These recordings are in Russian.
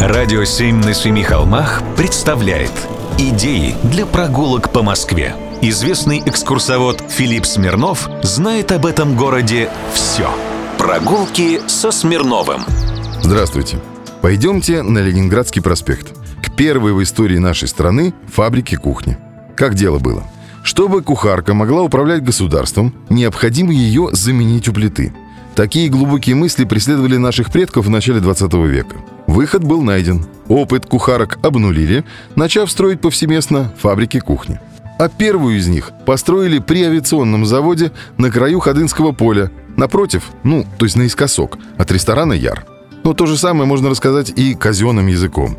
Радио «Семь на семи холмах» представляет Идеи для прогулок по Москве. Известный экскурсовод Филипп Смирнов знает об этом городе все. Прогулки со Смирновым. Здравствуйте. Пойдемте на Ленинградский проспект. К первой в истории нашей страны фабрике кухни. Как дело было? Чтобы кухарка могла управлять государством, необходимо ее заменить у плиты. Такие глубокие мысли преследовали наших предков в начале 20 века. Выход был найден. Опыт кухарок обнулили, начав строить повсеместно фабрики кухни. А первую из них построили при авиационном заводе на краю Ходынского поля, напротив, ну, то есть наискосок, от ресторана «Яр». Но то же самое можно рассказать и казенным языком.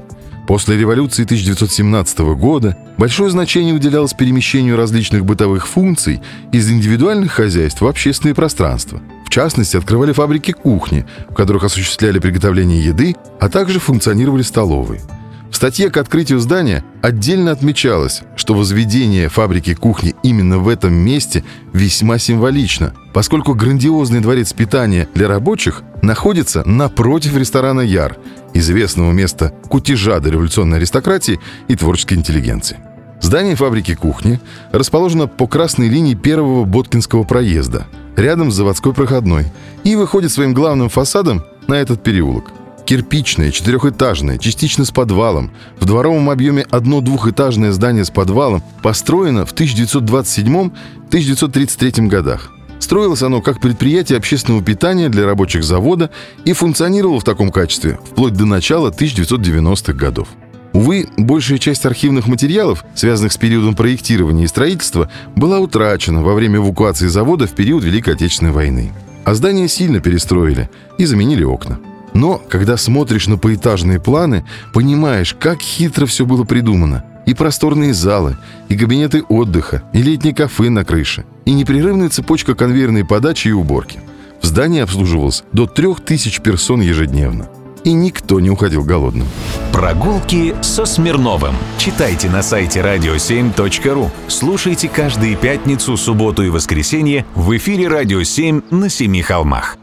После революции 1917 года большое значение уделялось перемещению различных бытовых функций из индивидуальных хозяйств в общественные пространства – частности, открывали фабрики кухни, в которых осуществляли приготовление еды, а также функционировали столовые. В статье к открытию здания отдельно отмечалось, что возведение фабрики кухни именно в этом месте весьма символично, поскольку грандиозный дворец питания для рабочих находится напротив ресторана «Яр», известного места кутежа до революционной аристократии и творческой интеллигенции. Здание фабрики кухни расположено по красной линии первого Боткинского проезда – рядом с заводской проходной, и выходит своим главным фасадом на этот переулок. Кирпичное, четырехэтажное, частично с подвалом, в дворовом объеме одно двухэтажное здание с подвалом построено в 1927-1933 годах. Строилось оно как предприятие общественного питания для рабочих завода и функционировало в таком качестве вплоть до начала 1990-х годов. Увы, большая часть архивных материалов, связанных с периодом проектирования и строительства, была утрачена во время эвакуации завода в период Великой Отечественной войны. А здание сильно перестроили и заменили окна. Но, когда смотришь на поэтажные планы, понимаешь, как хитро все было придумано. И просторные залы, и кабинеты отдыха, и летние кафе на крыше, и непрерывная цепочка конвейерной подачи и уборки. В здании обслуживалось до 3000 персон ежедневно – и никто не уходил голодным. Прогулки со Смирновым. Читайте на сайте radio7.ru. Слушайте каждые пятницу, субботу и воскресенье в эфире «Радио 7» на Семи холмах.